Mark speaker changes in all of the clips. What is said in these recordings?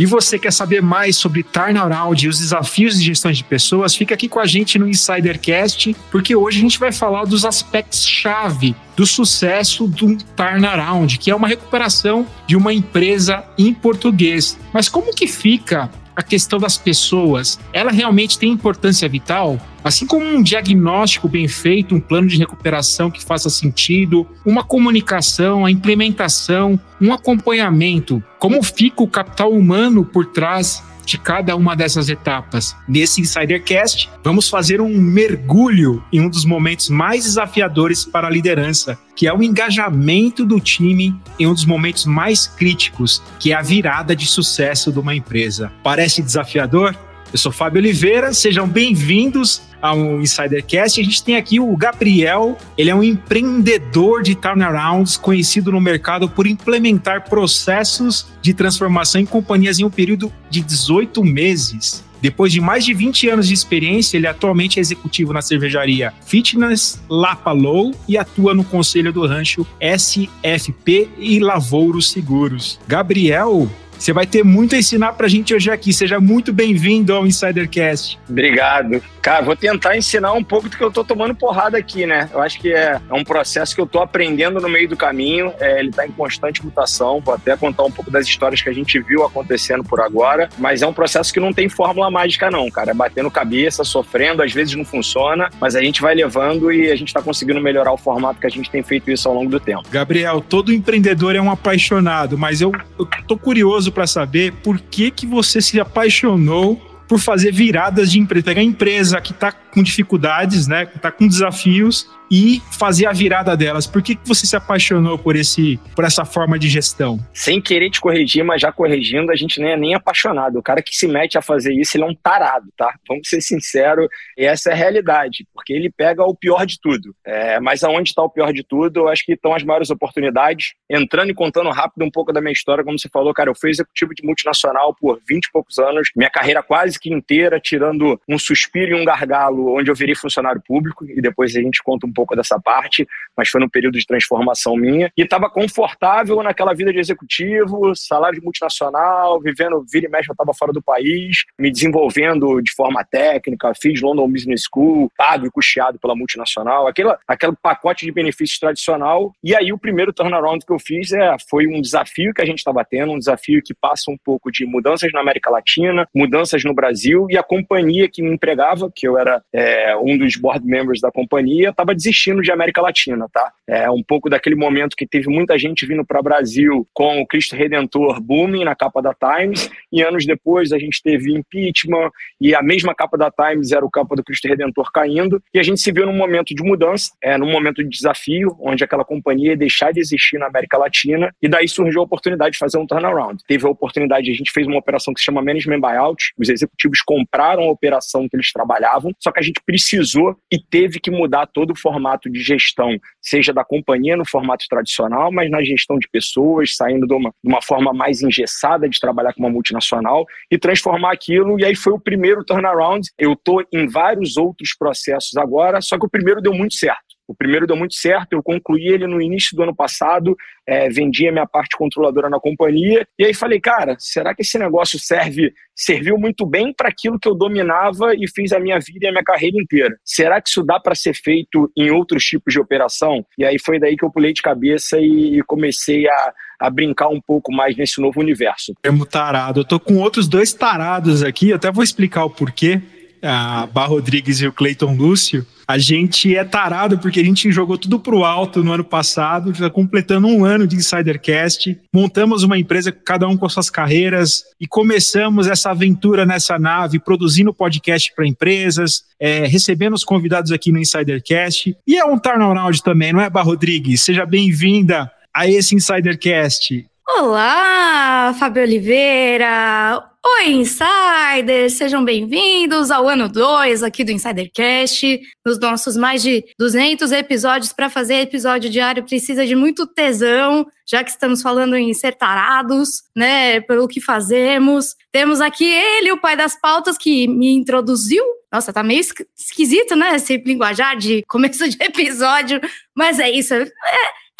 Speaker 1: E você quer saber mais sobre turnaround e os desafios de gestão de pessoas? Fica aqui com a gente no Insidercast, porque hoje a gente vai falar dos aspectos-chave do sucesso do turnaround, que é uma recuperação de uma empresa em português. Mas como que fica a questão das pessoas, ela realmente tem importância vital? Assim como um diagnóstico bem feito, um plano de recuperação que faça sentido, uma comunicação, a implementação, um acompanhamento, como fica o capital humano por trás de cada uma dessas etapas. Nesse Insidercast, vamos fazer um mergulho em um dos momentos mais desafiadores para a liderança, que é o engajamento do time em um dos momentos mais críticos, que é a virada de sucesso de uma empresa. Parece desafiador? Eu sou Fábio Oliveira, sejam bem-vindos ao Insidercast. A gente tem aqui o Gabriel, ele é um empreendedor de turnarounds, conhecido no mercado por implementar processos de transformação em companhias em um período de 18 meses. Depois de mais de 20 anos de experiência, ele atualmente é executivo na cervejaria Fitness Lapa Low e atua no conselho do rancho SFP e Lavouros Seguros. Gabriel, você vai ter muito a ensinar pra gente hoje aqui. Seja muito bem-vindo ao Insidercast.
Speaker 2: Obrigado. Cara, vou tentar ensinar um pouco do que eu tô tomando porrada aqui, né? Eu acho que é, é um processo que eu tô aprendendo no meio do caminho. É, ele tá em constante mutação. Vou até contar um pouco das histórias que a gente viu acontecendo por agora. Mas é um processo que não tem fórmula mágica, não, cara. É batendo cabeça, sofrendo, às vezes não funciona, mas a gente vai levando e a gente tá conseguindo melhorar o formato que a gente tem feito isso ao longo do tempo.
Speaker 1: Gabriel, todo empreendedor é um apaixonado, mas eu, eu tô curioso para saber por que, que você se apaixonou por fazer viradas de empresa, pegar empresa que está com dificuldades, né, que está com desafios e fazer a virada delas. Por que você se apaixonou por esse, por essa forma de gestão?
Speaker 2: Sem querer te corrigir, mas já corrigindo, a gente nem é nem apaixonado. O cara que se mete a fazer isso, ele é um tarado, tá? Vamos ser sinceros, essa é a realidade, porque ele pega o pior de tudo. É, mas aonde está o pior de tudo, eu acho que estão as maiores oportunidades. Entrando e contando rápido um pouco da minha história, como você falou, cara, eu fui executivo de multinacional por 20 e poucos anos, minha carreira quase que inteira, tirando um suspiro e um gargalo, onde eu virei funcionário público, e depois a gente conta um pouco dessa parte, mas foi num período de transformação minha. E estava confortável naquela vida de executivo, salário de multinacional, vivendo, vira e mexe, eu estava fora do país, me desenvolvendo de forma técnica, fiz London Business School, pago e custeado pela multinacional, aquele, aquele pacote de benefícios tradicional. E aí o primeiro turnaround que eu fiz é, foi um desafio que a gente estava tendo, um desafio que passa um pouco de mudanças na América Latina, mudanças no Brasil, e a companhia que me empregava, que eu era é, um dos board members da companhia, estava desistindo de América Latina, tá? É um pouco daquele momento que teve muita gente vindo para o Brasil com o Cristo Redentor booming na capa da Times, e anos depois a gente teve impeachment, e a mesma capa da Times era o capa do Cristo Redentor caindo, e a gente se viu num momento de mudança, é, num momento de desafio, onde aquela companhia ia deixar de existir na América Latina, e daí surgiu a oportunidade de fazer um turnaround. Teve a oportunidade, a gente fez uma operação que se chama Management Buyout, os executivos compraram a operação que eles trabalhavam, só que a gente precisou e teve que mudar todo o formato de gestão, seja da companhia no formato tradicional, mas na gestão de pessoas, saindo de uma, de uma forma mais engessada de trabalhar com uma multinacional e transformar aquilo. E aí foi o primeiro turnaround. Eu estou em vários outros processos agora, só que o primeiro deu muito certo. O primeiro deu muito certo, eu concluí ele no início do ano passado, é, vendi a minha parte controladora na companhia, e aí falei, cara, será que esse negócio serve, serviu muito bem para aquilo que eu dominava e fiz a minha vida e a minha carreira inteira? Será que isso dá para ser feito em outros tipos de operação? E aí foi daí que eu pulei de cabeça e comecei a, a brincar um pouco mais nesse novo universo.
Speaker 1: Termo tarado. Eu tô com outros dois tarados aqui, até vou explicar o porquê. A Bar Rodrigues e o Cleiton Lúcio a gente é tarado porque a gente jogou tudo pro alto no ano passado, já completando um ano de Insidercast. Montamos uma empresa, cada um com suas carreiras, e começamos essa aventura nessa nave, produzindo podcast para empresas, é, recebendo os convidados aqui no Insidercast. E é um turnaround também, não é, Bar Rodrigues? Seja bem-vinda a esse Insidercast.
Speaker 3: Olá, Fábio Oliveira! Oi, insiders! Sejam bem-vindos ao ano 2 aqui do Insidercast. Nos nossos mais de 200 episódios, para fazer episódio diário precisa de muito tesão, já que estamos falando em ser tarados, né, pelo que fazemos. Temos aqui ele, o pai das pautas, que me introduziu. Nossa, tá meio esquisito, né, esse linguajar de começo de episódio, mas é isso. É,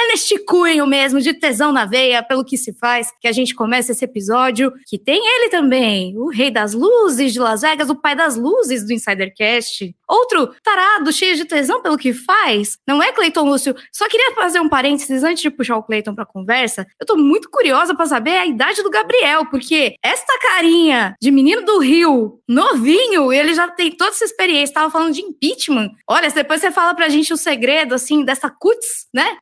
Speaker 3: é neste cunho mesmo de tesão na veia, pelo que se faz, que a gente começa esse episódio, que tem ele também, o rei das luzes de Las Vegas, o pai das luzes do Insidercast. Outro tarado, cheio de tesão pelo que faz, não é, Cleiton Lúcio? Só queria fazer um parênteses antes de puxar o Cleiton pra conversa. Eu tô muito curiosa para saber a idade do Gabriel, porque esta carinha de menino do Rio, novinho, ele já tem toda essa experiência. Tava falando de impeachment. Olha, depois você fala pra gente o segredo, assim, dessa cutis, né?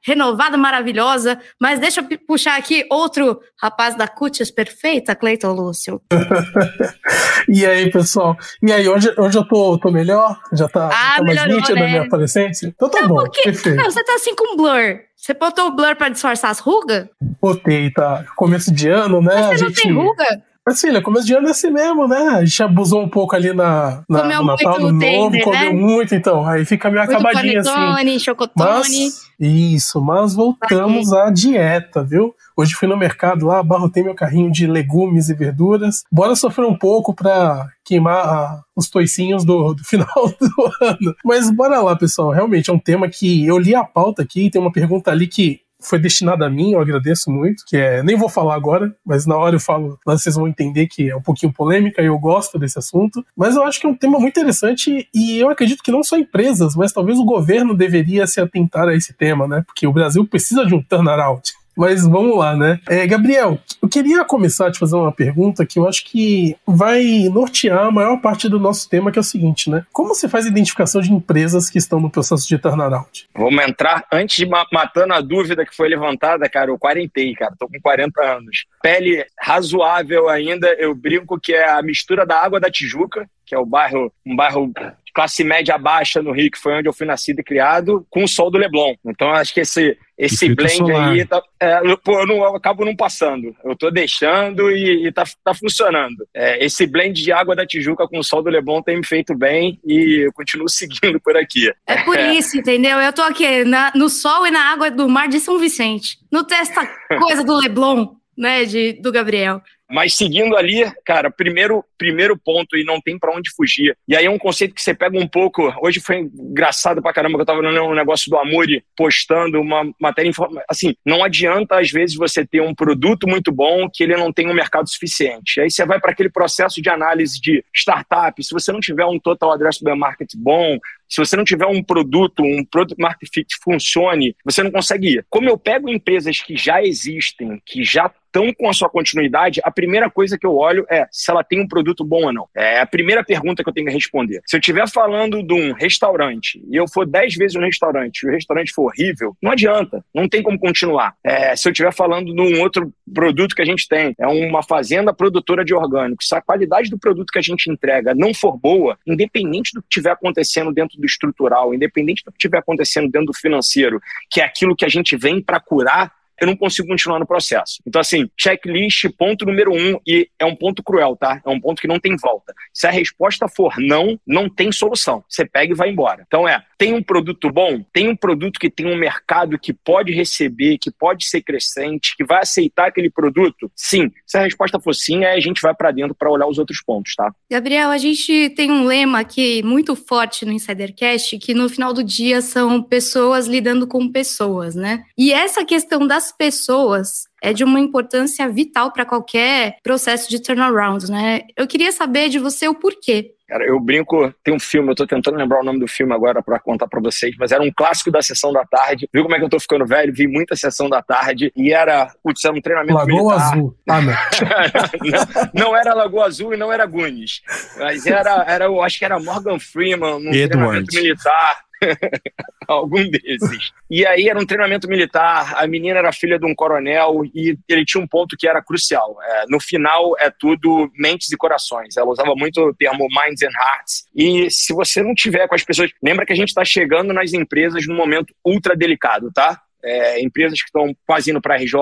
Speaker 3: Maravilhosa. Mas deixa eu puxar aqui outro rapaz da cutis perfeita, Cleiton Lúcio.
Speaker 4: e aí, pessoal? E aí, hoje, hoje eu tô, tô melhor? Já tá,
Speaker 3: ah,
Speaker 4: tá mais nítida né? a minha aparência? Então tá não, bom, porque, perfeito.
Speaker 3: Não, você tá assim com blur. Você botou o blur pra disfarçar as rugas?
Speaker 4: Botei, tá. Começo de ano, né?
Speaker 3: Mas você a não gente... tem ruga?
Speaker 4: Mas, filha, começo de ano é assim mesmo, né? A gente abusou um pouco ali na, na
Speaker 3: comeu
Speaker 4: no Natal, no Novo, né? comeu muito, então. Aí fica meio muito acabadinho assim.
Speaker 3: chocotone.
Speaker 4: Mas, isso, mas voltamos à dieta, viu? Hoje fui no mercado lá, abarrotei meu carrinho de legumes e verduras. Bora sofrer um pouco pra queimar ah, os toicinhos do, do, final do ano. Mas bora lá, pessoal. Realmente é um tema que eu li a pauta aqui, tem uma pergunta ali que foi destinada a mim, eu agradeço muito, que é, nem vou falar agora, mas na hora eu falo, vocês vão entender que é um pouquinho polêmica e eu gosto desse assunto, mas eu acho que é um tema muito interessante e eu acredito que não só empresas, mas talvez o governo deveria se atentar a esse tema, né? Porque o Brasil precisa de um turnaround. Mas vamos lá, né? É, Gabriel, eu queria começar a te fazer uma pergunta que eu acho que vai nortear a maior parte do nosso tema, que é o seguinte, né? Como você faz a identificação de empresas que estão no processo de turnaround?
Speaker 2: Vamos entrar antes de ma matando a dúvida que foi levantada, cara. Eu quarentei, cara. Tô com 40 anos. Pele razoável ainda. Eu brinco que é a mistura da água da Tijuca, que é o bairro, um bairro classe média baixa no Rio, que foi onde eu fui nascido e criado, com o sol do Leblon. Então, acho que esse, esse blend solar. aí, tá, é, pô, eu, não, eu, acabo não passando. Eu tô deixando e, e tá, tá funcionando. É, esse blend de água da Tijuca com o sol do Leblon tem me feito bem e eu continuo seguindo por aqui.
Speaker 3: É por isso, entendeu? Eu tô aqui na, no sol e na água do mar de São Vicente. Não tem essa coisa do Leblon, né, de, do Gabriel.
Speaker 2: Mas seguindo ali, cara, primeiro, primeiro ponto e não tem para onde fugir. E aí é um conceito que você pega um pouco. Hoje foi engraçado pra caramba que eu tava no negócio do Amuri postando uma matéria assim, não adianta às vezes você ter um produto muito bom que ele não tem um mercado suficiente. Aí você vai para aquele processo de análise de startup, se você não tiver um total addressable market bom, se você não tiver um produto, um product market fit funcione, você não consegue ir. Como eu pego empresas que já existem, que já estão com a sua continuidade, a primeira coisa que eu olho é se ela tem um produto bom ou não. É a primeira pergunta que eu tenho que responder. Se eu estiver falando de um restaurante e eu for dez vezes no restaurante e o restaurante for horrível, não adianta, não tem como continuar. É, se eu estiver falando de um outro produto que a gente tem, é uma fazenda produtora de orgânicos, se a qualidade do produto que a gente entrega não for boa, independente do que estiver acontecendo dentro do estrutural, independente do que estiver acontecendo dentro do financeiro, que é aquilo que a gente vem para curar, eu não consigo continuar no processo. Então, assim, checklist, ponto número um, e é um ponto cruel, tá? É um ponto que não tem volta. Se a resposta for não, não tem solução. Você pega e vai embora. Então, é, tem um produto bom? Tem um produto que tem um mercado que pode receber, que pode ser crescente, que vai aceitar aquele produto? Sim. Se a resposta for sim, aí a gente vai para dentro para olhar os outros pontos, tá?
Speaker 3: Gabriel, a gente tem um lema aqui muito forte no Insidercast, que no final do dia são pessoas lidando com pessoas, né? E essa questão das pessoas é de uma importância vital para qualquer processo de turnaround, né? Eu queria saber de você o porquê.
Speaker 2: Cara, eu brinco, tem um filme, eu tô tentando lembrar o nome do filme agora para contar para vocês, mas era um clássico da sessão da tarde. Viu como é que eu tô ficando velho? Vi muita sessão da tarde e era, putz, era um treinamento
Speaker 4: Lagoa
Speaker 2: militar.
Speaker 4: Azul. Ah, não.
Speaker 2: não. não. era Lagoa Azul e não era Gunis, mas era, era, eu acho que era Morgan Freeman, um treinamento militar. algum desses. E aí era um treinamento militar, a menina era filha de um coronel e ele tinha um ponto que era crucial. É, no final é tudo mentes e corações. Ela usava muito o termo minds and hearts. E se você não tiver com as pessoas. Lembra que a gente está chegando nas empresas num momento ultra delicado, tá? é, empresas que estão quase indo para a RJ,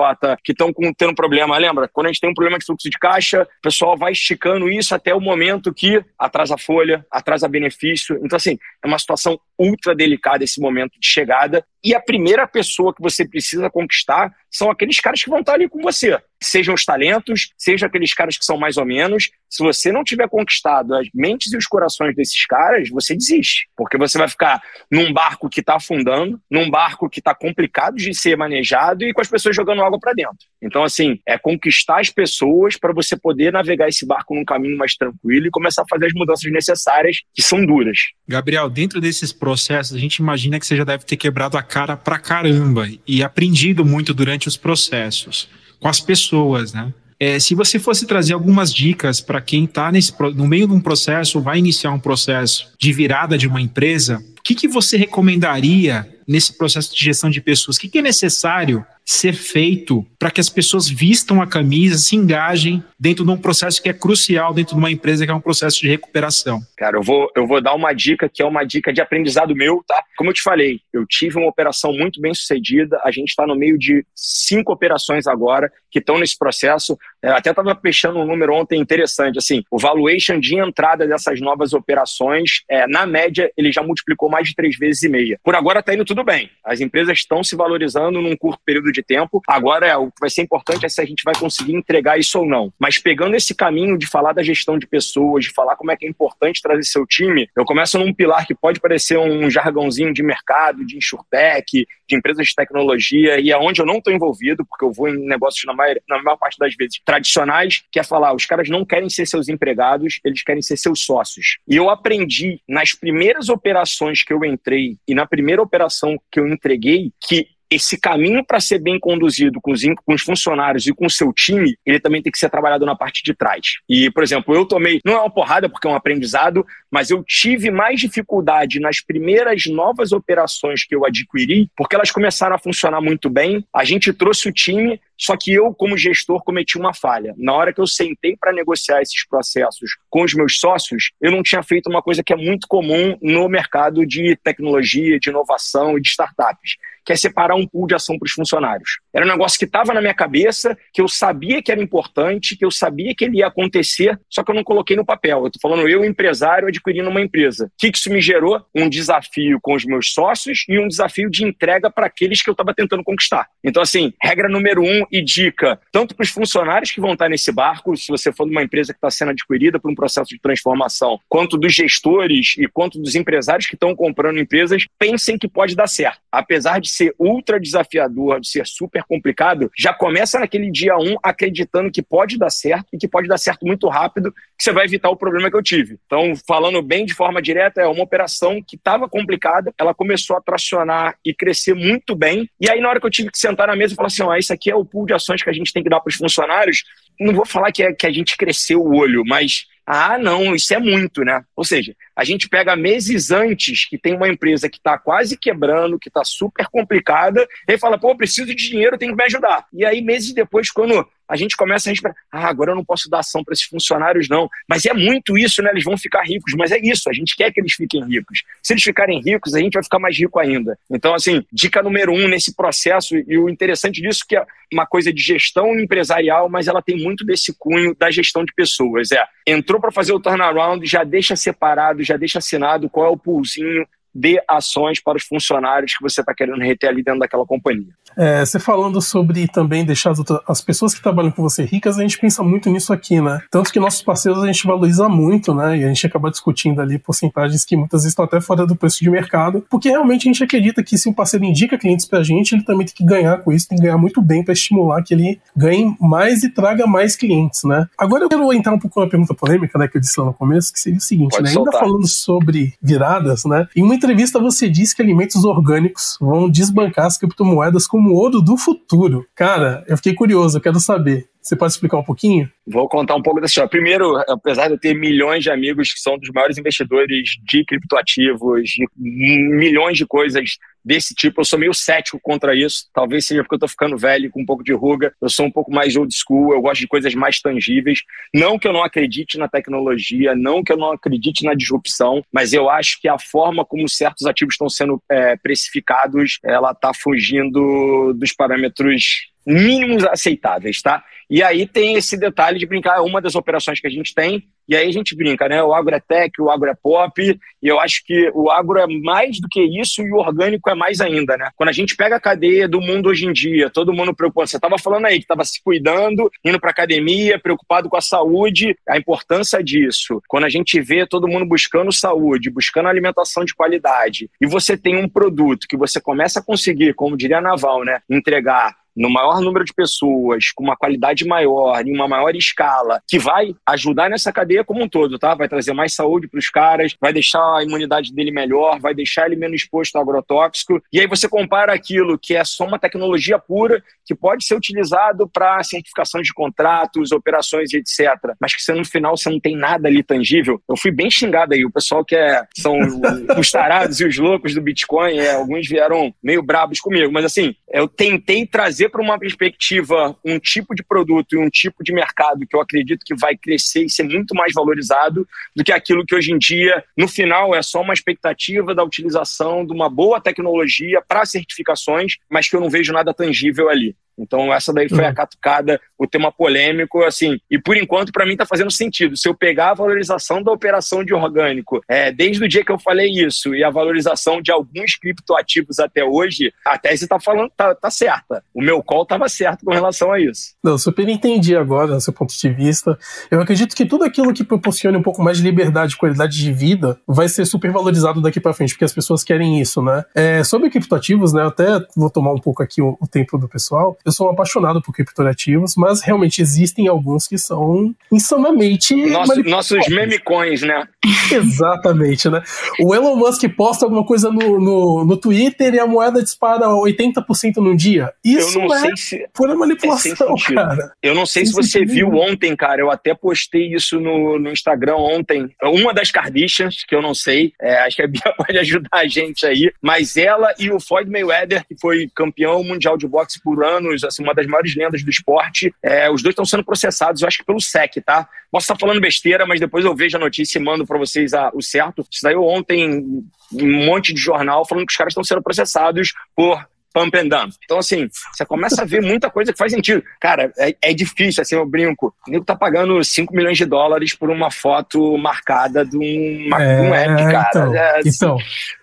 Speaker 2: que estão tendo problema. Lembra? Quando a gente tem um problema de fluxo de caixa, o pessoal vai esticando isso até o momento que atrasa folha, atrasa benefício. Então, assim, é uma situação ultra delicada esse momento de chegada E a primeira pessoa que você precisa conquistar são aqueles caras que vão estar ali com você. Sejam os talentos, sejam aqueles caras que são mais ou menos. Se você não tiver conquistado as mentes e os corações desses caras, você desiste. Porque você vai ficar num barco que está afundando, num barco que está complicado de ser manejado e com as pessoas jogando água para dentro. Então, assim, é conquistar as pessoas para você poder navegar esse barco num caminho mais tranquilo e começar a fazer as mudanças necessárias, que são duras.
Speaker 1: Gabriel, dentro desses processos, a gente imagina que você já deve ter quebrado a cara pra caramba e aprendido muito durante os processos, com as pessoas, né? É, se você fosse trazer algumas dicas para quem está no meio de um processo, vai iniciar um processo de virada de uma empresa, o que, que você recomendaria nesse processo de gestão de pessoas? O que, que é necessário ser feito para que as pessoas vistam a camisa, se engajem dentro de um processo que é crucial dentro de uma empresa que é um processo de recuperação?
Speaker 2: Cara, eu vou, eu vou dar uma dica que é uma dica de aprendizado meu, tá? Como eu te falei, eu tive uma operação muito bem sucedida, a gente está no meio de cinco operações agora que estão nesse processo. Eu até estava fechando um número ontem interessante, assim, o valuation de entrada dessas novas operações, é, na média, ele já multiplicou mais de três vezes e meia. Por agora está indo tudo bem, as empresas estão se valorizando num curto período de de tempo. Agora, é, o que vai ser importante é se a gente vai conseguir entregar isso ou não. Mas pegando esse caminho de falar da gestão de pessoas, de falar como é que é importante trazer seu time, eu começo num pilar que pode parecer um jargãozinho de mercado, de insurtech, de empresas de tecnologia, e é onde eu não estou envolvido, porque eu vou em negócios, na maior, na maior parte das vezes, tradicionais, que é falar, os caras não querem ser seus empregados, eles querem ser seus sócios. E eu aprendi nas primeiras operações que eu entrei e na primeira operação que eu entreguei que esse caminho para ser bem conduzido com os, com os funcionários e com o seu time, ele também tem que ser trabalhado na parte de trás. E, por exemplo, eu tomei, não é uma porrada porque é um aprendizado, mas eu tive mais dificuldade nas primeiras novas operações que eu adquiri, porque elas começaram a funcionar muito bem. A gente trouxe o time, só que eu, como gestor, cometi uma falha. Na hora que eu sentei para negociar esses processos com os meus sócios, eu não tinha feito uma coisa que é muito comum no mercado de tecnologia, de inovação e de startups que é separar um pool de ação para os funcionários. Era um negócio que estava na minha cabeça, que eu sabia que era importante, que eu sabia que ele ia acontecer, só que eu não coloquei no papel. Eu estou falando eu, empresário, adquirindo uma empresa. O que isso me gerou? Um desafio com os meus sócios e um desafio de entrega para aqueles que eu estava tentando conquistar. Então, assim, regra número um e dica, tanto para os funcionários que vão estar nesse barco, se você for de uma empresa que está sendo adquirida por um processo de transformação, quanto dos gestores e quanto dos empresários que estão comprando empresas, pensem que pode dar certo. Apesar de ser ultra desafiador, de ser super complicado, já começa naquele dia um acreditando que pode dar certo e que pode dar certo muito rápido, que você vai evitar o problema que eu tive. Então, falando bem de forma direta, é uma operação que estava complicada, ela começou a tracionar e crescer muito bem. E aí, na hora que eu tive que sentar na mesa e falar assim: ó, isso aqui é o pool de ações que a gente tem que dar para os funcionários, não vou falar que, é, que a gente cresceu o olho, mas ah, não, isso é muito, né? Ou seja, a gente pega meses antes que tem uma empresa que está quase quebrando, que está super complicada, e fala, pô, preciso de dinheiro, tem que me ajudar. E aí, meses depois, quando a gente começa a gente ah, agora eu não posso dar ação para esses funcionários não. Mas é muito isso, né? Eles vão ficar ricos, mas é isso, a gente quer que eles fiquem ricos. Se eles ficarem ricos, a gente vai ficar mais rico ainda. Então, assim, dica número um nesse processo, e o interessante disso é que é uma coisa de gestão empresarial, mas ela tem muito desse cunho da gestão de pessoas. É, entrou para fazer o turnaround, já deixa separado, já deixa assinado qual é o poolzinho, de ações para os funcionários que você está querendo reter ali dentro daquela companhia.
Speaker 4: É, você falando sobre também deixar as, outras, as, pessoas que trabalham com você ricas, a gente pensa muito nisso aqui, né? Tanto que nossos parceiros a gente valoriza muito, né? E a gente acaba discutindo ali porcentagens que muitas vezes estão até fora do preço de mercado, porque realmente a gente acredita que se um parceiro indica clientes para a gente, ele também tem que ganhar com isso, tem que ganhar muito bem para estimular que ele ganhe mais e traga mais clientes, né? Agora eu quero entrar um pouco na pergunta polêmica, né, que eu disse lá no começo, que seria o seguinte, né? Ainda falando sobre viradas, né? Em entrevista você disse que alimentos orgânicos vão desbancar as criptomoedas como ouro do futuro. Cara, eu fiquei curioso, eu quero saber. Você pode explicar um pouquinho?
Speaker 2: Vou contar um pouco dessa história. Primeiro, apesar de eu ter milhões de amigos que são dos maiores investidores de criptoativos, de milhões de coisas desse tipo, eu sou meio cético contra isso. Talvez seja porque eu estou ficando velho, com um pouco de ruga. Eu sou um pouco mais old school, eu gosto de coisas mais tangíveis. Não que eu não acredite na tecnologia, não que eu não acredite na disrupção, mas eu acho que a forma como certos ativos estão sendo é, precificados, ela está fugindo dos parâmetros mínimos aceitáveis, tá? E aí tem esse detalhe de brincar, é uma das operações que a gente tem, e aí a gente brinca, né? O agro é tech, o agro é pop, e eu acho que o agro é mais do que isso e o orgânico é mais ainda, né? Quando a gente pega a cadeia do mundo hoje em dia, todo mundo preocupado, você estava falando aí que estava se cuidando, indo para academia, preocupado com a saúde, a importância disso. Quando a gente vê todo mundo buscando saúde, buscando alimentação de qualidade, e você tem um produto que você começa a conseguir, como diria a Naval, né? Entregar no maior número de pessoas, com uma qualidade maior, em uma maior escala, que vai ajudar nessa cadeia como um todo, tá? Vai trazer mais saúde para os caras, vai deixar a imunidade dele melhor, vai deixar ele menos exposto ao agrotóxico. E aí você compara aquilo que é só uma tecnologia pura, que pode ser utilizado para certificações de contratos, operações etc. Mas que você, no final você não tem nada ali tangível. Eu fui bem xingado aí. O pessoal que é, são os tarados e os loucos do Bitcoin, é, alguns vieram meio brabos comigo. Mas assim, eu tentei trazer trazer para uma perspectiva um tipo de produto e um tipo de mercado que eu acredito que vai crescer e ser muito mais valorizado do que aquilo que hoje em dia, no final, é só uma expectativa da utilização de uma boa tecnologia para certificações, mas que eu não vejo nada tangível ali. Então, essa daí foi a uhum. catucada, o tema polêmico, assim. E por enquanto, para mim, está fazendo sentido. Se eu pegar a valorização da operação de orgânico, é, desde o dia que eu falei isso, e a valorização de alguns criptoativos até hoje, a tese está falando, tá, tá certa. O meu call estava certo com relação a isso.
Speaker 4: Não, super entendi agora, do seu ponto de vista. Eu acredito que tudo aquilo que proporcione um pouco mais de liberdade e qualidade de vida vai ser super valorizado daqui para frente, porque as pessoas querem isso, né? É, sobre criptoativos, né? Eu até vou tomar um pouco aqui o, o tempo do pessoal eu sou apaixonado por criptoativos, mas realmente existem alguns que são insanamente.
Speaker 2: Nosso, nossos memecoins, né?
Speaker 4: Exatamente, né? O Elon Musk posta alguma coisa no, no, no Twitter e a moeda dispara 80% num dia. Isso eu não é se pura manipulação, é cara.
Speaker 2: Eu não sei se você viu ontem, cara. Eu até postei isso no, no Instagram ontem. Uma das Kardashians, que eu não sei, é, acho que a Bia pode ajudar a gente aí, mas ela e o Floyd Mayweather, que foi campeão mundial de boxe por anos anos, assim, uma das maiores lendas do esporte. É, os dois estão sendo processados, eu acho que pelo SEC, tá? Posso estar falando besteira, mas depois eu vejo a notícia e mando para vocês a, o certo. Saiu ontem um monte de jornal falando que os caras estão sendo processados por pump and dump. Então, assim, você começa a ver muita coisa que faz sentido. Cara, é, é difícil, assim, eu brinco. O nego tá pagando 5 milhões de dólares por uma foto marcada de um, é, de um app, cara.
Speaker 4: Então,
Speaker 2: é,
Speaker 4: assim, então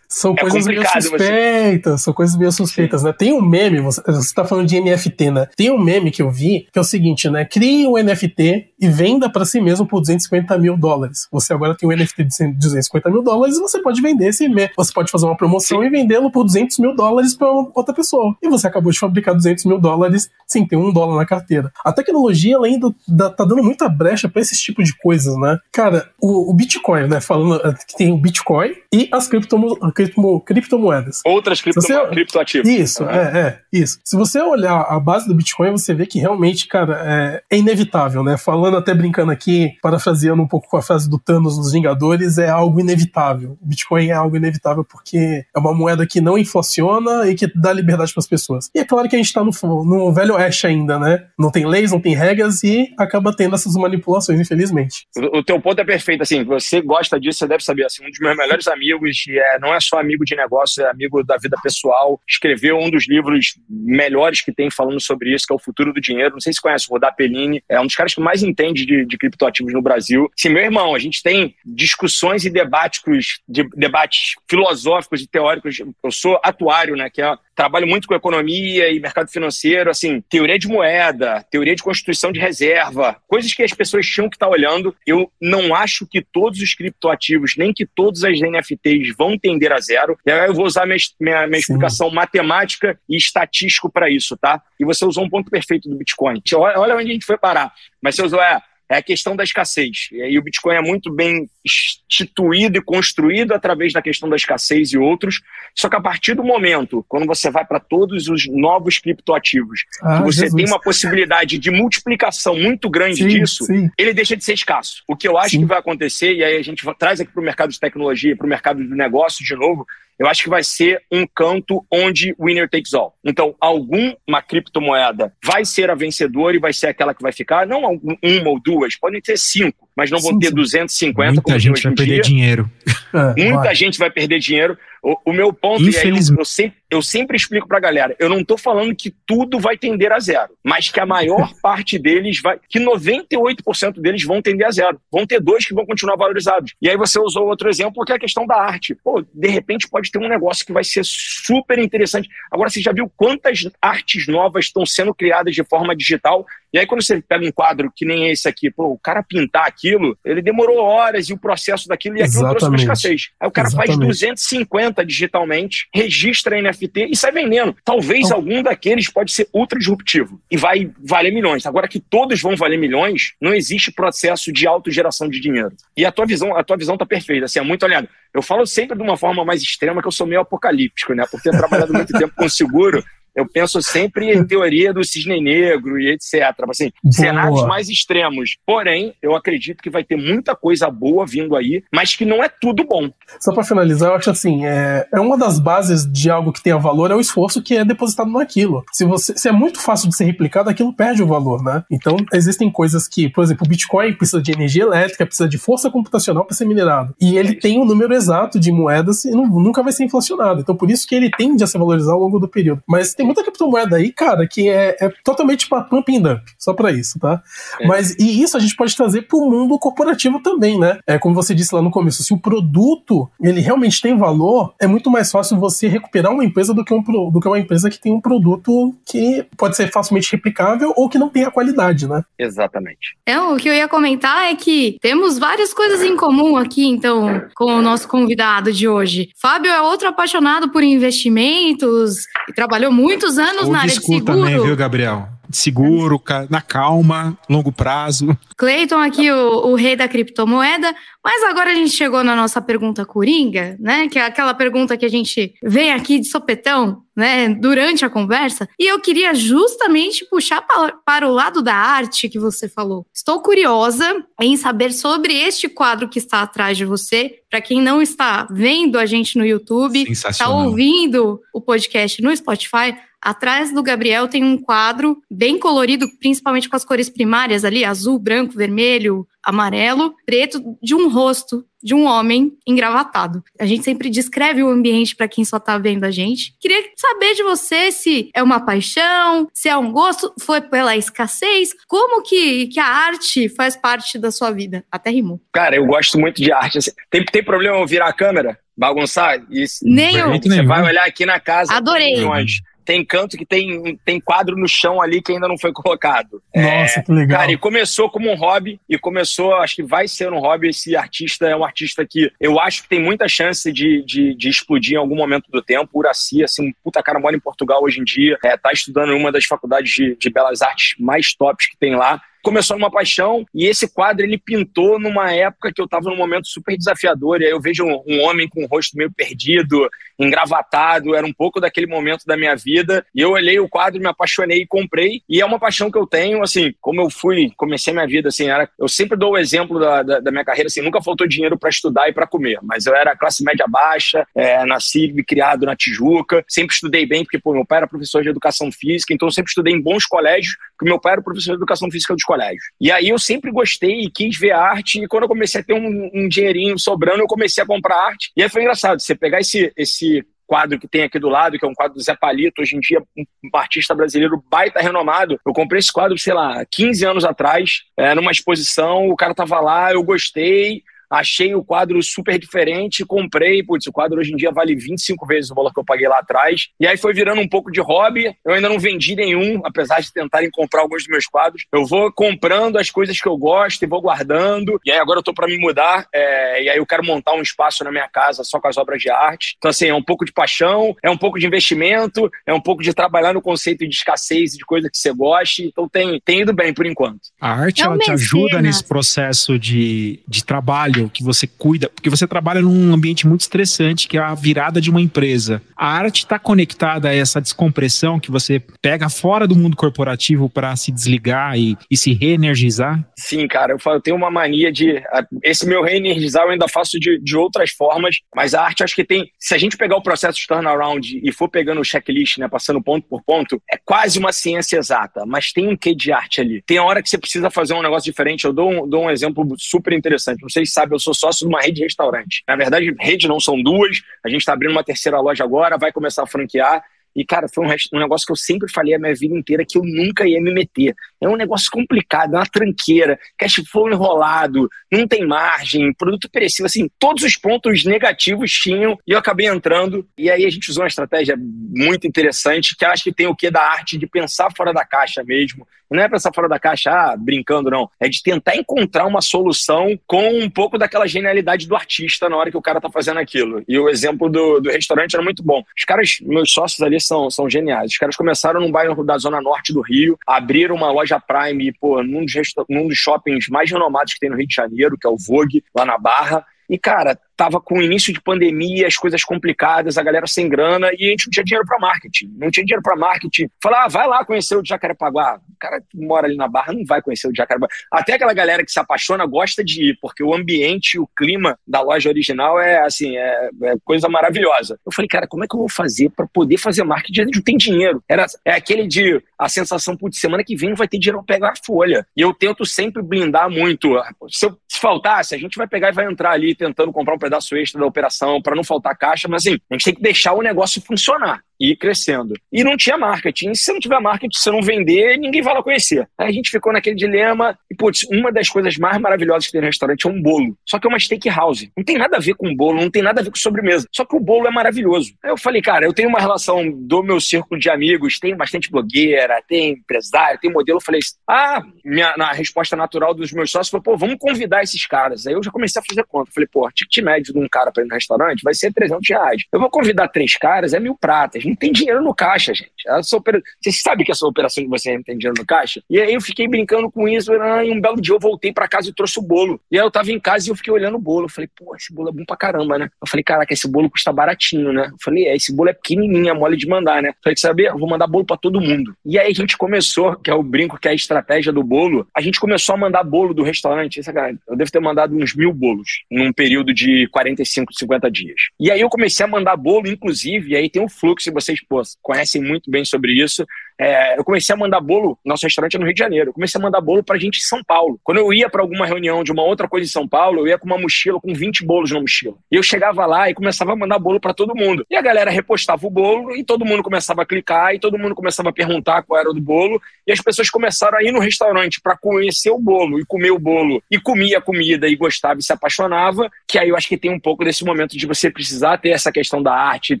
Speaker 4: são é coisas meio suspeitas, você... são coisas meio suspeitas, Sim. né? Tem um meme, você, você tá falando de NFT, né? Tem um meme que eu vi, que é o seguinte, né? Crie um NFT e venda para si mesmo por 250 mil dólares. Você agora tem um NFT de 250 mil dólares e você pode vender esse meme. Você pode fazer uma promoção Sim. e vendê-lo por 200 mil dólares para outra pessoa. E você acabou de fabricar 200 mil dólares sem ter um dólar na carteira. A tecnologia, além do, da, tá dando muita brecha para esse tipo de coisas, né? Cara, o, o Bitcoin, né? Falando que tem o Bitcoin e as criptomoedas cripto, criptomoedas.
Speaker 2: Outras cripto, você, criptoativos.
Speaker 4: Isso, é, é, isso. Se você olhar a base do Bitcoin, você vê que realmente, cara, é, é, inevitável, né? Falando até brincando aqui, parafraseando um pouco com a frase do Thanos dos Vingadores, é algo inevitável. O Bitcoin é algo inevitável porque é uma moeda que não inflaciona e que dá liberdade para as pessoas. E é claro que a gente está no, no velho oeste ainda, né? Não tem leis, não tem regras e acaba tendo essas manipulações, infelizmente.
Speaker 2: O, o teu ponto é perfeito, assim, você gosta disso, você deve saber, assim, um dos meus melhores amigos, é, não é só amigo de negócio, é amigo da vida pessoal. Escreveu um dos livros melhores que tem falando sobre isso, que é O Futuro do Dinheiro. Não sei se conhece, o Rodar Pellini. É um dos caras que mais entende de, de criptoativos no Brasil. Sim, meu irmão, a gente tem discussões e debates, de, debates filosóficos e teóricos. Eu sou atuário, né, que é trabalho muito com economia e mercado financeiro, assim, teoria de moeda, teoria de constituição de reserva, coisas que as pessoas tinham que estar olhando. Eu não acho que todos os criptoativos, nem que todas as NFTs vão tender a zero. E aí eu vou usar minha, minha, minha explicação matemática e estatístico para isso, tá? E você usou um ponto perfeito do Bitcoin. Olha onde a gente foi parar. Mas você usou, é, é a questão da escassez. E o Bitcoin é muito bem instituído e construído através da questão da escassez e outros. Só que a partir do momento, quando você vai para todos os novos criptoativos, ah, que você Jesus. tem uma possibilidade de multiplicação muito grande sim, disso, sim. ele deixa de ser escasso. O que eu acho sim. que vai acontecer, e aí a gente traz aqui para o mercado de tecnologia, para o mercado do negócio de novo, eu acho que vai ser um canto onde winner takes all. Então, alguma criptomoeda vai ser a vencedora e vai ser aquela que vai ficar, não uma ou duas, podem ter cinco. mas não vão sim, ter sim. 250
Speaker 1: Muita gente vai perder dinheiro.
Speaker 2: É, Muita vai. gente vai perder dinheiro. O, o meu ponto, e aí eu, eu, sempre, eu sempre explico pra galera, eu não tô falando que tudo vai tender a zero, mas que a maior parte deles vai, que 98% deles vão tender a zero. Vão ter dois que vão continuar valorizados. E aí você usou outro exemplo, que é a questão da arte. Pô, de repente pode ter um negócio que vai ser super interessante. Agora, você já viu quantas artes novas estão sendo criadas de forma digital e aí, quando você pega um quadro que nem esse aqui, pô, o cara pintar aquilo, ele demorou horas e o processo daquilo, e aquilo Exatamente. trouxe uma escassez. Aí o cara Exatamente. faz 250 digitalmente, registra NFT e sai vendendo. Talvez então, algum daqueles pode ser ultra disruptivo e vai valer milhões. Agora que todos vão valer milhões, não existe processo de autogeração de dinheiro. E a tua visão, a tua visão tá perfeita, assim, é muito olhando. Eu falo sempre de uma forma mais extrema que eu sou meio apocalíptico, né? Por ter trabalhado muito tempo com seguro, eu penso sempre em teoria do cisne negro e etc. Assim, cenários mais extremos. Porém, eu acredito que vai ter muita coisa boa vindo aí, mas que não é tudo bom.
Speaker 4: Só para finalizar, eu acho assim, é, é uma das bases de algo que tenha valor é o esforço que é depositado naquilo. Se você se é muito fácil de ser replicado, aquilo perde o valor, né? Então, existem coisas que, por exemplo, o Bitcoin precisa de energia elétrica, precisa de força computacional para ser minerado. E ele tem um número exato de moedas e não, nunca vai ser inflacionado. Então, por isso que ele tende a se valorizar ao longo do período. Mas tem tem muita criptomoeda aí, cara, que é, é totalmente para pump and dump, só para isso, tá? É. Mas e isso a gente pode trazer para o mundo corporativo também, né? É como você disse lá no começo, se o produto ele realmente tem valor, é muito mais fácil você recuperar uma empresa do que, um, do que uma empresa que tem um produto que pode ser facilmente replicável ou que não tem a qualidade, né?
Speaker 2: Exatamente.
Speaker 3: Então, o que eu ia comentar é que temos várias coisas em comum aqui, então, com o nosso convidado de hoje. Fábio é outro apaixonado por investimentos e trabalhou muito muitos anos na área de seguro.
Speaker 1: também, viu, Gabriel? Seguro, na calma, longo prazo.
Speaker 3: Cleiton aqui, o, o, rei da criptomoeda. Mas agora a gente chegou na nossa pergunta coringa, né? Que é aquela pergunta que a gente vem aqui de sopetão, né? Durante a conversa. E eu queria justamente puxar para, para o lado da arte que você falou. Estou curiosa em saber sobre este quadro que está atrás de você. Para quem não está vendo a gente no YouTube, está ouvindo o podcast no Spotify, Atrás do Gabriel tem um quadro bem colorido, principalmente com as cores primárias ali, azul, branco, vermelho, amarelo, preto, de um rosto de um homem engravatado. A gente sempre descreve o ambiente para quem só tá vendo a gente. Queria saber de você se é uma paixão, se é um gosto, foi pela escassez, como que, que a arte faz parte da sua vida? Até rimou.
Speaker 2: Cara, eu gosto muito de arte. Tem, tem problema eu virar a câmera? Bagunçar? Isso.
Speaker 3: Nenhum.
Speaker 2: Você vai olhar aqui na casa.
Speaker 3: Adorei.
Speaker 2: Milhões tem canto que tem, tem quadro no chão ali que ainda não foi colocado.
Speaker 4: Nossa, é, que legal.
Speaker 2: Cara, e começou como um hobby, e começou, acho que vai ser um hobby. Esse artista é um artista que eu acho que tem muita chance de, de, de explodir em algum momento do tempo. Uraci, assim, um puta cara mora em Portugal hoje em dia, é, tá estudando em uma das faculdades de, de belas artes mais tops que tem lá começou numa paixão e esse quadro ele pintou numa época que eu estava num momento super desafiador e aí eu vejo um, um, homem com o rosto meio perdido, engravatado, era um pouco daquele momento da minha vida e eu olhei o quadro, me apaixonei e comprei e é uma paixão que eu tenho, assim, como eu fui, comecei minha vida, assim, era, eu sempre dou o exemplo da, da, da minha carreira, assim, nunca faltou dinheiro para estudar e para comer, mas eu era classe média baixa, é, nasci criado na Tijuca, sempre estudei bem porque pô, meu pai era professor de educação física, então eu sempre estudei em bons colégios, porque meu pai era professor de educação física dos colégio. E aí eu sempre gostei e quis ver arte, e quando eu comecei a ter um, um dinheirinho sobrando, eu comecei a comprar arte. E aí foi engraçado, você pegar esse, esse quadro que tem aqui do lado, que é um quadro do Zé Palito, hoje em dia um artista brasileiro baita renomado. Eu comprei esse quadro, sei lá, 15 anos atrás, é, numa exposição, o cara tava lá, eu gostei, achei o quadro super diferente, comprei, putz, o quadro hoje em dia vale 25 vezes o valor que eu paguei lá atrás. E aí foi virando um pouco de hobby. Eu ainda não vendi nenhum, apesar de tentarem comprar alguns dos meus quadros. Eu vou comprando as coisas que eu gosto e vou guardando. E aí agora eu tô para me mudar, é, e aí eu quero montar um espaço na minha casa só com as obras de arte. Então, assim, é um pouco de paixão, é um pouco de investimento, é um pouco de trabalhar no conceito de escassez e de coisa que você goste. Então tem, tem ido bem por enquanto.
Speaker 1: A arte, ela te ajuda nesse processo de, de trabalho trabalho, que você cuida, porque você trabalha num ambiente muito estressante, que é a virada de uma empresa. A arte está conectada a essa descompressão que você pega fora do mundo corporativo para se desligar e, e, se reenergizar?
Speaker 2: Sim, cara, eu, falo, eu tenho uma mania de. Esse meu reenergizar eu ainda faço de, de outras formas, mas a arte acho que tem. Se a gente pegar o processo de turnaround e for pegando o checklist, né, passando ponto por ponto, é quase uma ciência exata, mas tem um quê de arte ali. Tem a hora que você precisa fazer um negócio diferente. Eu dou um, dou um exemplo super interessante. Não sei se eu sou sócio de uma rede de restaurante. Na verdade, rede não são duas. A gente está abrindo uma terceira loja agora, vai começar a franquear. E, cara, foi um, um, negócio que eu sempre falei a minha vida inteira que eu nunca ia me meter. É um negócio complicado, é uma tranqueira, cash flow enrolado, não tem margem, produto perecível, assim, todos os pontos negativos tinham e eu acabei entrando. E aí a gente usou uma estratégia muito interessante que acho que tem o que da arte de pensar fora da caixa mesmo. Não é pensar fora da caixa, ah, brincando, não. É de tentar encontrar uma solução com um pouco daquela genialidade do artista na hora que o cara tá fazendo aquilo. E o exemplo do, do restaurante era muito bom. Os caras, meus sócios ali são, são geniais. Os caras começaram num bairro da zona norte do Rio, abriram uma loja Prime, pô, num dos, num dos shoppings mais renomados que tem no Rio de Janeiro, que é o Vogue, lá na Barra. E, cara, tava com o início de pandemia, as coisas complicadas, a galera sem grana e a gente não tinha dinheiro para marketing. Não tinha dinheiro para marketing. Falar, ah, vai lá conhecer o Jacarepaguá. O cara que mora ali na Barra não vai conhecer o Jacarepaguá. Até aquela galera que se apaixona gosta de ir, porque o ambiente, o clima da loja original é assim, é, é coisa maravilhosa. Eu falei, cara, como é que eu vou fazer para poder fazer marketing? A gente não tem dinheiro. Era, é aquele de a sensação, putz, semana que vem não vai ter dinheiro para pegar a folha. E eu tento sempre blindar muito. Se, eu, se faltasse, a gente vai pegar e vai entrar ali tentando comprar um pedaço extra da operação para não faltar caixa, mas assim, a gente tem que deixar o negócio funcionar e crescendo. E não tinha marketing. Se não tiver marketing, se não vender, ninguém vai lá conhecer. Aí a gente ficou naquele dilema e, putz, uma das coisas mais maravilhosas que tem no restaurante é um bolo. Só que é uma steakhouse. Não tem nada a ver com bolo, não tem nada a ver com sobremesa. Só que o bolo é maravilhoso. Aí eu falei, cara, eu tenho uma relação do meu círculo de amigos, tem bastante blogueira, tem empresário, tem modelo. Eu falei, ah, minha, na resposta natural dos meus sócios foi, pô, vamos convidar esses caras. Aí eu já comecei a fazer conta. Falei, pô, ticket médio de um cara para ir no restaurante vai ser 300 reais. Eu vou convidar três caras, é mil pratas não tem dinheiro no caixa, gente. Essa opera... Você sabe que essa operação que você não tem dinheiro no caixa? E aí eu fiquei brincando com isso, e um belo dia eu voltei para casa e trouxe o bolo. E aí eu tava em casa e eu fiquei olhando o bolo. Eu falei, pô, esse bolo é bom pra caramba, né? Eu falei, caraca, esse bolo custa baratinho, né? Eu falei, é, esse bolo é pequenininho, é mole de mandar, né? Eu falei, saber, eu vou mandar bolo para todo mundo. E aí a gente começou, que é o brinco, que é a estratégia do bolo, a gente começou a mandar bolo do restaurante. Eu devo ter mandado uns mil bolos num período de 45, 50 dias. E aí eu comecei a mandar bolo, inclusive, e aí tem um fluxo, vocês, pô, conhecem muito bem sobre isso. É, eu comecei a mandar bolo, nosso restaurante é no Rio de Janeiro, eu comecei a mandar bolo pra gente em São Paulo. Quando eu ia para alguma reunião de uma outra coisa em São Paulo, eu ia com uma mochila com 20 bolos na mochila. E eu chegava lá e começava a mandar bolo para todo mundo. E a galera repostava o bolo e todo mundo começava a clicar e todo mundo começava a perguntar qual era o do bolo. E as pessoas começaram a ir no restaurante para conhecer o bolo e comer o bolo e comia a comida e gostava e se apaixonava. Que aí eu acho que tem um pouco desse momento de você precisar ter essa questão da arte,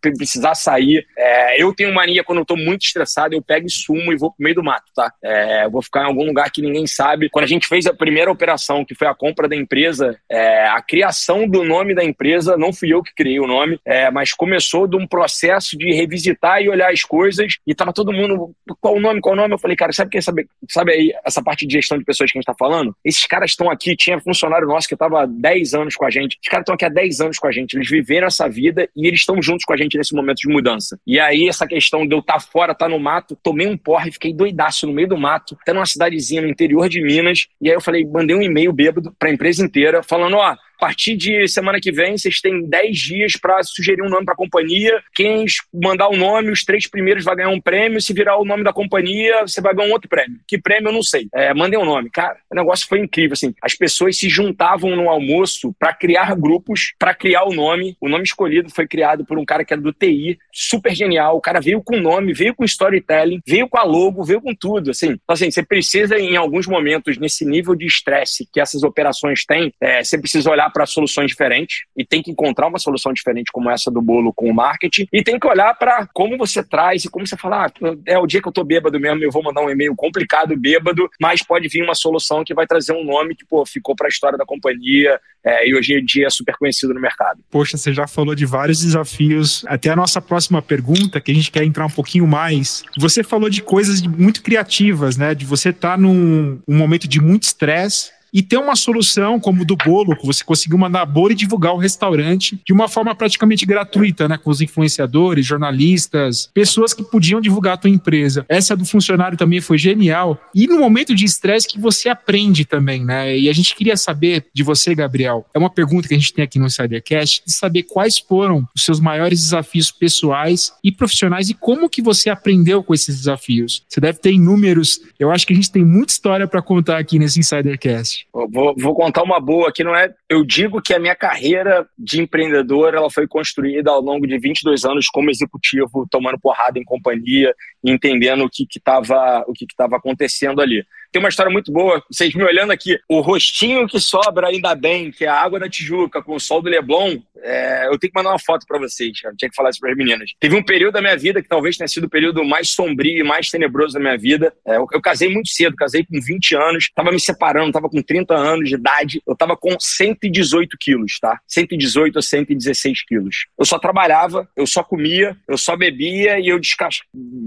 Speaker 2: precisar sair. É, eu tenho mania quando eu tô muito estressado, eu pego e sumo e vou pro meio do mato, tá? É, vou ficar em algum lugar que ninguém sabe. Quando a gente fez a primeira operação, que foi a compra da empresa, é, a criação do nome da empresa, não fui eu que criei o nome, é, mas começou de um processo de revisitar e olhar as coisas e tava todo mundo, qual o nome, qual o nome? Eu falei, cara, sabe quem sabe, sabe aí essa parte de gestão de pessoas que a gente tá falando? Esses caras estão aqui, tinha funcionário nosso que tava há 10 anos com a gente. Os caras estão aqui há 10 anos com a gente, eles viveram essa vida e eles estão juntos com a gente nesse momento de mudança. E aí essa questão de eu estar tá fora, estar tá no mato, tomei um porre, fiquei doidaço no meio do mato, até numa cidadezinha no interior de Minas. E aí eu falei, mandei um e-mail bêbado para a empresa inteira, falando: ó, a partir de semana que vem, vocês têm 10 dias para sugerir um nome para a companhia. Quem mandar o nome, os três primeiros vai ganhar um prêmio. Se virar o nome da companhia, você vai ganhar um outro prêmio. Que prêmio eu não sei. É, mandem um nome. Cara, o negócio foi incrível. Assim, as pessoas se juntavam no almoço para criar grupos, para criar o nome. O nome escolhido foi criado por um cara que era do TI, super genial. O cara veio com o nome, veio com storytelling, veio com a logo, veio com tudo. Assim, então, assim você precisa, em alguns momentos, nesse nível de estresse que essas operações têm, é, você precisa olhar para soluções diferentes e tem que encontrar uma solução diferente como essa do bolo com o marketing e tem que olhar para como você traz e como você fala, ah, é o dia que eu tô bêbado mesmo, eu vou mandar um e-mail complicado, bêbado, mas pode vir uma solução que vai trazer um nome que, pô, ficou para a história da companhia é, e hoje em dia é super conhecido no mercado.
Speaker 1: Poxa, você já falou de vários desafios. Até a nossa próxima pergunta, que a gente quer entrar um pouquinho mais. Você falou de coisas muito criativas, né? De você estar tá num um momento de muito estresse e ter uma solução como do bolo, que você conseguiu mandar bolo e divulgar o restaurante de uma forma praticamente gratuita, né? Com os influenciadores, jornalistas, pessoas que podiam divulgar a tua empresa. Essa do funcionário também foi genial. E no momento de estresse que você aprende também, né? E a gente queria saber de você, Gabriel. É uma pergunta que a gente tem aqui no Insidercast, de saber quais foram os seus maiores desafios pessoais e profissionais e como que você aprendeu com esses desafios. Você deve ter inúmeros. Eu acho que a gente tem muita história para contar aqui nesse Insidercast.
Speaker 2: Vou, vou contar uma boa aqui, não é? Eu digo que a minha carreira de empreendedor ela foi construída ao longo de 22 anos como executivo, tomando porrada em companhia, entendendo o que estava o que estava acontecendo ali. Tem uma história muito boa, vocês me olhando aqui, o rostinho que sobra ainda bem, que é a água da Tijuca com o sol do Leblon, é, eu tenho que mandar uma foto para vocês, cara. tinha que falar isso para as meninas. Teve um período da minha vida que talvez tenha sido o período mais sombrio e mais tenebroso da minha vida. É, eu, eu, casei muito cedo, casei com 20 anos, tava me separando, tava com 30 anos de idade, eu tava com 118 quilos, tá? 118 a 116 quilos. Eu só trabalhava, eu só comia, eu só bebia e eu descas...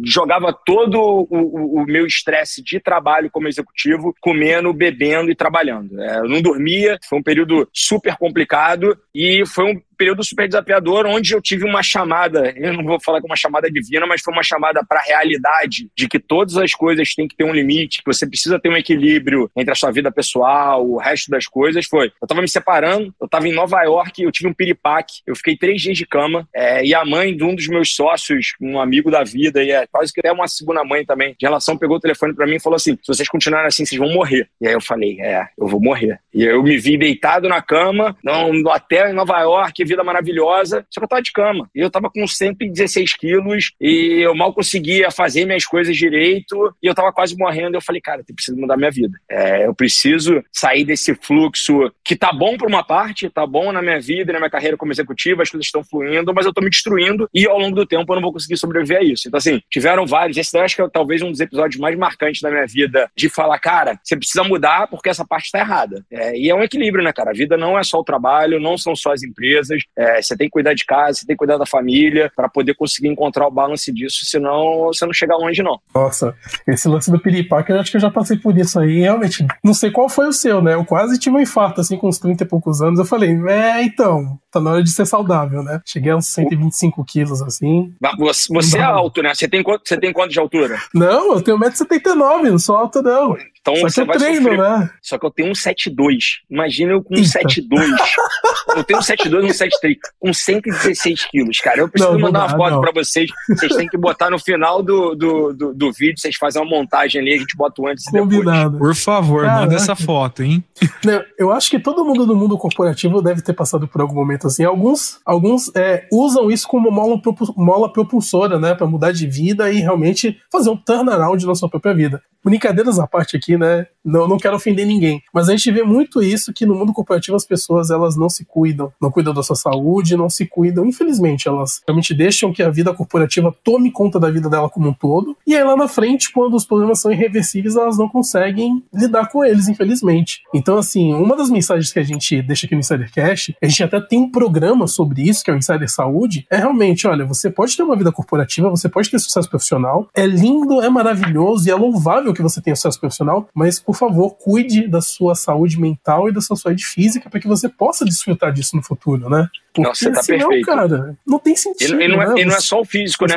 Speaker 2: jogava todo o, o, o meu estresse de trabalho como executivo, comendo, bebendo e trabalhando. É, eu não dormia, foi um período super complicado e foi um período super desafiador, onde eu tive uma chamada, eu não vou falar que é uma chamada divina, mas foi uma chamada para a realidade de que todas as coisas têm que ter um limite, que você precisa ter um equilíbrio entre a sua vida pessoal, o resto das coisas. Foi, eu estava me separando, eu estava em Nova York, eu tive um piripaque, eu fiquei três dias de cama, é, e a mãe de um dos meus sócios, um amigo da vida, e é quase que até uma segunda mãe também, de relação, pegou o telefone para mim e falou assim: se vocês continuarem assim, vocês vão morrer. E aí eu falei: é, eu vou morrer. E eu me vi deitado na cama, no hotel em Nova York, vida maravilhosa, só que eu tava de cama. E eu tava com 116 quilos e eu mal conseguia fazer minhas coisas direito e eu tava quase morrendo. Eu falei, cara, eu preciso mudar minha vida. É, eu preciso sair desse fluxo que tá bom por uma parte, tá bom na minha vida na minha carreira como executiva, as coisas estão fluindo, mas eu tô me destruindo e ao longo do tempo eu não vou conseguir sobreviver a isso. Então, assim, tiveram vários. Esse eu acho que é talvez um dos episódios mais marcantes da minha vida de falar, cara, você precisa mudar porque essa parte tá errada. É, e é um equilíbrio, né, cara? A vida não é só o trabalho, não são só as empresas, é, você tem que cuidar de casa, você tem que cuidar da família para poder conseguir encontrar o balance disso, senão você não chega longe, não.
Speaker 4: Nossa, esse lance do piripaque, eu acho que eu já passei por isso aí. Realmente, não sei qual foi o seu, né? Eu quase tive um infarto, assim, com uns 30 e poucos anos. Eu falei, é, então, tá na hora de ser saudável, né? Cheguei a uns 125 quilos, assim.
Speaker 2: Você, você é alto, né? Você tem, quanto, você tem quanto de altura?
Speaker 4: Não, eu tenho 1,79m, não sou alto, não.
Speaker 2: Então Só você vai treino, sofrer. Né? Só que eu tenho um 7,2. Imagina eu com um 7,2. eu tenho um 7,2 um 7,3. Com 116 quilos, cara. Eu preciso não, mandar não uma foto para vocês. Vocês têm que botar no final do, do, do, do, vídeo, vocês fazem uma montagem ali, a gente bota o antes
Speaker 1: Combinado. e depois. Por favor, Caraca. manda essa foto, hein?
Speaker 4: Não, eu acho que todo mundo do mundo corporativo deve ter passado por algum momento assim. Alguns, alguns é, usam isso como mola, mola propulsora, né? Pra mudar de vida e realmente fazer um turnaround na sua própria vida. Brincadeiras à parte aqui, né? Não, não quero ofender ninguém. Mas a gente vê muito isso que no mundo corporativo as pessoas elas não se cuidam, não cuidam da sua saúde, não se cuidam. Infelizmente, elas realmente deixam que a vida corporativa tome conta da vida dela como um todo. E aí lá na frente, quando os problemas são irreversíveis, elas não conseguem lidar com eles, infelizmente. Então, assim, uma das mensagens que a gente deixa aqui no Insidercast, a gente até tem um programa sobre isso, que é o Insider Saúde, é realmente, olha, você pode ter uma vida corporativa, você pode ter sucesso profissional, é lindo, é maravilhoso e é louvável que você tenha sucesso profissional, mas por favor, cuide da sua saúde mental e da sua saúde física para que você possa desfrutar disso no futuro, né?
Speaker 2: Porque Nossa, você tá senão, perfeito.
Speaker 4: cara, não tem sentido.
Speaker 2: E, e, não,
Speaker 4: é,
Speaker 2: né? e não, é, só o físico, né?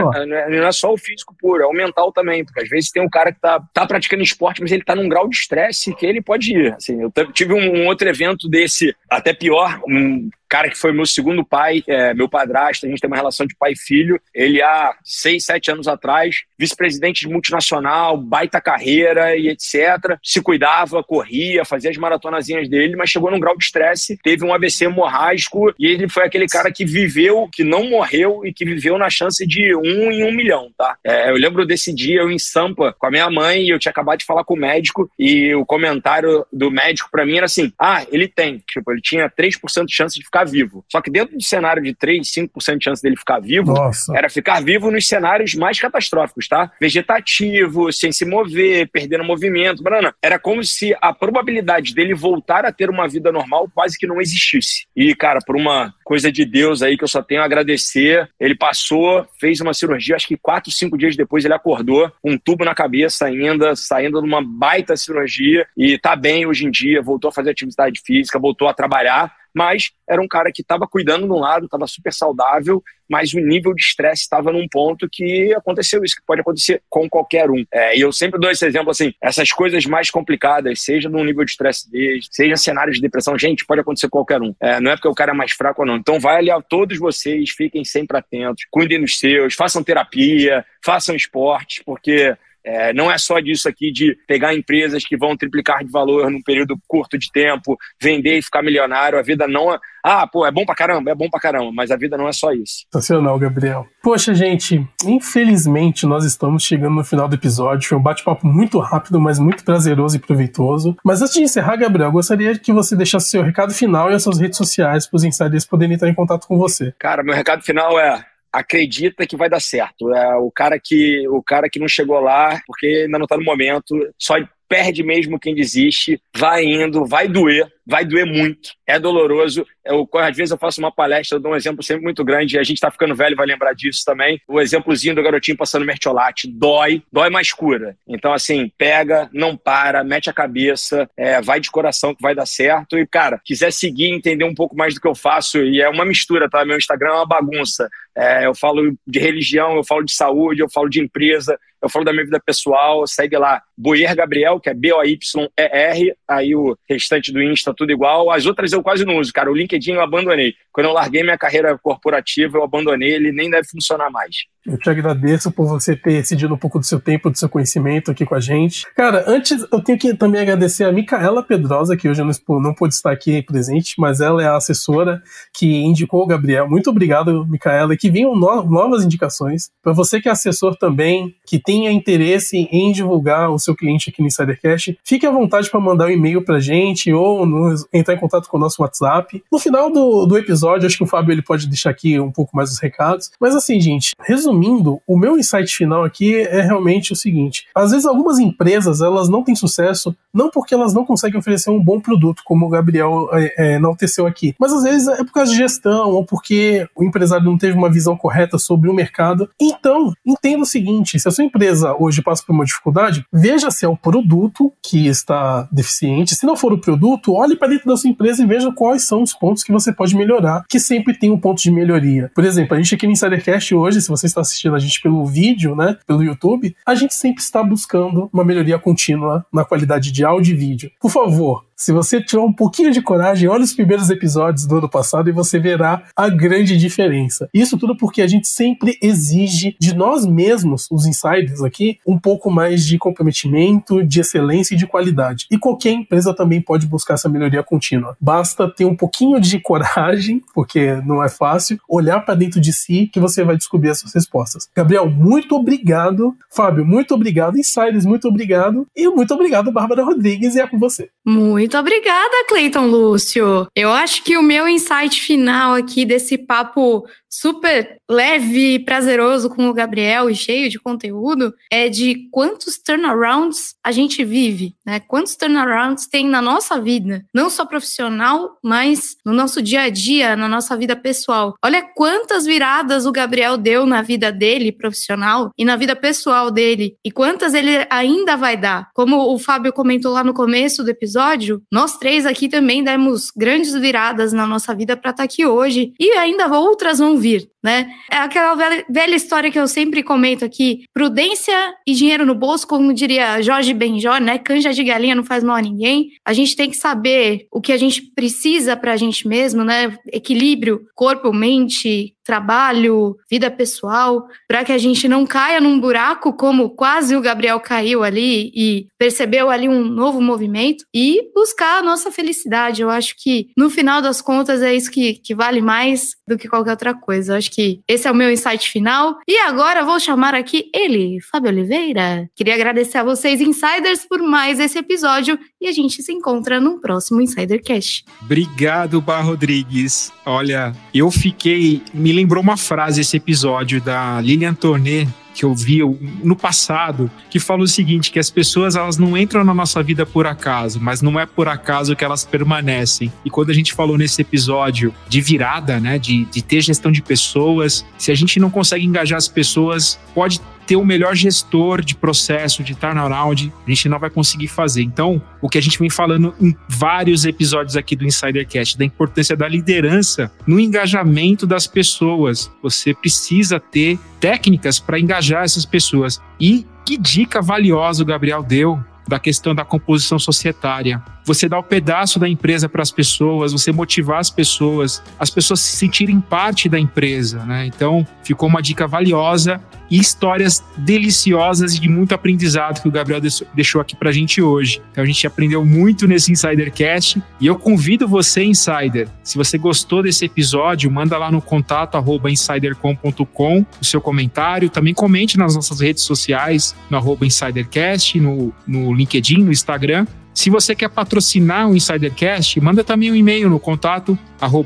Speaker 2: Não é só o físico puro, é o mental também. Porque às vezes tem um cara que tá, tá praticando esporte, mas ele tá num grau de estresse que ele pode ir. Assim, eu tive um, um outro evento desse, até pior, um cara que foi meu segundo pai, é, meu padrasto, a gente tem uma relação de pai e filho. Ele há seis, sete anos atrás, vice-presidente de multinacional, baita carreira e etc. Se cuidava, corria, fazia as maratonazinhas dele, mas chegou num grau de estresse, teve um AVC hemorrágico e ele foi aquele cara que viveu, que não morreu e que viveu na chance de um em um milhão, tá? É, eu lembro desse dia eu em Sampa com a minha mãe e eu tinha acabado de falar com o médico e o comentário do médico para mim era assim: ah, ele tem. Tipo, ele tinha 3% de chance de ficar vivo. Só que dentro do cenário de 3, 5% de chance dele ficar vivo, Nossa. era ficar vivo nos cenários mais catastróficos, tá? Vegetativo, sem se mover, perdendo movimento. Brana, era como se a probabilidade dele voltar a ter uma vida normal quase que não existisse. E, cara, por uma coisa de Deus aí que eu só tenho a agradecer. Ele passou, fez uma cirurgia, acho que quatro, cinco dias depois ele acordou com um tubo na cabeça ainda, saindo de uma baita cirurgia e tá bem hoje em dia, voltou a fazer atividade física, voltou a trabalhar mas era um cara que estava cuidando de um lado, estava super saudável, mas o nível de estresse estava num ponto que aconteceu isso, que pode acontecer com qualquer um. É, e eu sempre dou esse exemplo assim: essas coisas mais complicadas, seja num nível de estresse dele, seja cenários de depressão, gente, pode acontecer com qualquer um. É, não é porque o cara é mais fraco ou não. Então, vale a todos vocês, fiquem sempre atentos, cuidem dos seus, façam terapia, façam esportes, porque é, não é só disso aqui de pegar empresas que vão triplicar de valor num período curto de tempo, vender e ficar milionário. A vida não é. Ah, pô, é bom pra caramba, é bom pra caramba, mas a vida não é só isso.
Speaker 4: Sensacional, Gabriel. Poxa, gente, infelizmente nós estamos chegando no final do episódio. Foi um bate-papo muito rápido, mas muito prazeroso e proveitoso. Mas antes de encerrar, Gabriel, gostaria que você deixasse seu recado final e as suas redes sociais para os insiders poderem entrar em contato com você.
Speaker 2: Cara, meu recado final é acredita que vai dar certo. É o cara que o cara que não chegou lá porque ainda não está no momento, só perde mesmo quem desiste, vai indo, vai doer, vai doer muito, é doloroso. Eu, às vezes eu faço uma palestra, eu dou um exemplo sempre muito grande, a gente está ficando velho, vai lembrar disso também. O exemplozinho do garotinho passando mertiolate, dói, dói mais cura. Então, assim, pega, não para, mete a cabeça, é, vai de coração que vai dar certo. E, cara, quiser seguir, entender um pouco mais do que eu faço, e é uma mistura, tá? Meu Instagram é uma bagunça. É, eu falo de religião, eu falo de saúde, eu falo de empresa, eu falo da minha vida pessoal, segue lá, Boyer Gabriel, que é B-O-Y-E-R, aí o restante do Insta tudo igual. As outras eu quase não uso, cara. O LinkedIn eu abandonei. Quando eu larguei minha carreira corporativa, eu abandonei, ele nem deve funcionar mais.
Speaker 4: Eu te agradeço por você ter cedido um pouco do seu tempo, do seu conhecimento aqui com a gente. Cara, antes eu tenho que também agradecer a Micaela Pedrosa, que hoje não, não pôde estar aqui presente, mas ela é a assessora que indicou o Gabriel. Muito obrigado, Micaela, e que venham no, novas indicações. Para você que é assessor também, que tenha interesse em divulgar o seu cliente aqui no Insidercast, fique à vontade para mandar um e-mail para a gente ou nos, entrar em contato com o nosso WhatsApp. No final do, do episódio, acho que o Fábio ele pode deixar aqui um pouco mais os recados. Mas assim, gente, resumindo, resumindo, o meu insight final aqui é realmente o seguinte: às vezes algumas empresas elas não têm sucesso não porque elas não conseguem oferecer um bom produto, como o Gabriel é, é, enalteceu aqui, mas às vezes é por causa de gestão ou porque o empresário não teve uma visão correta sobre o mercado. Então, entenda o seguinte: se a sua empresa hoje passa por uma dificuldade, veja se é o produto que está deficiente. Se não for o produto, olhe para dentro da sua empresa e veja quais são os pontos que você pode melhorar, que sempre tem um ponto de melhoria. Por exemplo, a gente aqui no Insidercast hoje, se você está assistindo a gente pelo vídeo, né, pelo YouTube, a gente sempre está buscando uma melhoria contínua na qualidade de áudio e vídeo. Por favor, se você tiver um pouquinho de coragem, olha os primeiros episódios do ano passado e você verá a grande diferença. Isso tudo porque a gente sempre exige de nós mesmos, os insiders aqui, um pouco mais de comprometimento, de excelência e de qualidade. E qualquer empresa também pode buscar essa melhoria contínua. Basta ter um pouquinho de coragem, porque não é fácil, olhar para dentro de si que você vai descobrir essas respostas. Gabriel, muito obrigado. Fábio, muito obrigado. Insiders, muito obrigado. E muito obrigado, Bárbara Rodrigues, e é com você.
Speaker 3: Muito muito obrigada, Cleiton Lúcio. Eu acho que o meu insight final aqui desse papo super leve e prazeroso com o Gabriel e cheio de conteúdo é de quantos turnarounds a gente vive, né? Quantos turnarounds tem na nossa vida, não só profissional, mas no nosso dia a dia, na nossa vida pessoal. Olha quantas viradas o Gabriel deu na vida dele profissional e na vida pessoal dele e quantas ele ainda vai dar. Como o Fábio comentou lá no começo do episódio, nós três aqui também demos grandes viradas na nossa vida para estar tá aqui hoje e ainda outras vão vir vir, né? É aquela velha, velha, história que eu sempre comento aqui: prudência e dinheiro no bolso, como diria Jorge Benjor, né? Canja de galinha não faz mal a ninguém. A gente tem que saber o que a gente precisa para a gente mesmo, né? Equilíbrio, corpo, mente, trabalho, vida pessoal, para que a gente não caia num buraco como quase o Gabriel caiu ali e percebeu ali um novo movimento e buscar a nossa felicidade. Eu acho que no final das contas é isso que, que vale mais do que qualquer outra coisa. Eu acho que esse é o meu insight final. E agora vou chamar aqui ele, Fábio Oliveira. Queria agradecer a vocês, insiders, por mais esse episódio e a gente se encontra no próximo Insidercast.
Speaker 1: Obrigado, Bar Rodrigues. Olha, eu fiquei me lembrou uma frase esse episódio da Lilian Tornet, que eu vi no passado, que fala o seguinte, que as pessoas elas não entram na nossa vida por acaso, mas não é por acaso que elas permanecem. E quando a gente falou nesse episódio de virada, né, de, de ter gestão de pessoas, se a gente não consegue engajar as pessoas, pode ter o melhor gestor de processo, de turnaround, a gente não vai conseguir fazer. Então, o que a gente vem falando em vários episódios aqui do Insidercast, da importância da liderança no engajamento das pessoas. Você precisa ter técnicas para engajar essas pessoas. E que dica valiosa o Gabriel deu da questão da composição societária. Você dá o um pedaço da empresa para as pessoas, você motivar as pessoas, as pessoas se sentirem parte da empresa, né? Então, ficou uma dica valiosa e histórias deliciosas e de muito aprendizado que o Gabriel deixou aqui para a gente hoje. Então, a gente aprendeu muito nesse Insidercast e eu convido você, Insider, se você gostou desse episódio, manda lá no contato insidercom.com o seu comentário, também comente nas nossas redes sociais, no arroba Insidercast, no, no LinkedIn, no Instagram. Se você quer patrocinar o Insidercast, manda também um e-mail no contato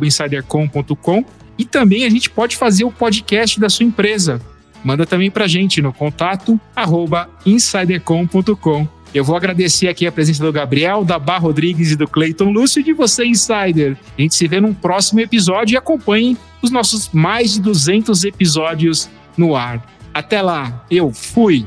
Speaker 1: insidercom.com e também a gente pode fazer o podcast da sua empresa. Manda também para gente no contato insidercom.com. Eu vou agradecer aqui a presença do Gabriel, da Bar Rodrigues e do Clayton Lúcio e de você, Insider. A gente se vê num próximo episódio e acompanhe os nossos mais de 200 episódios no ar. Até lá, eu fui!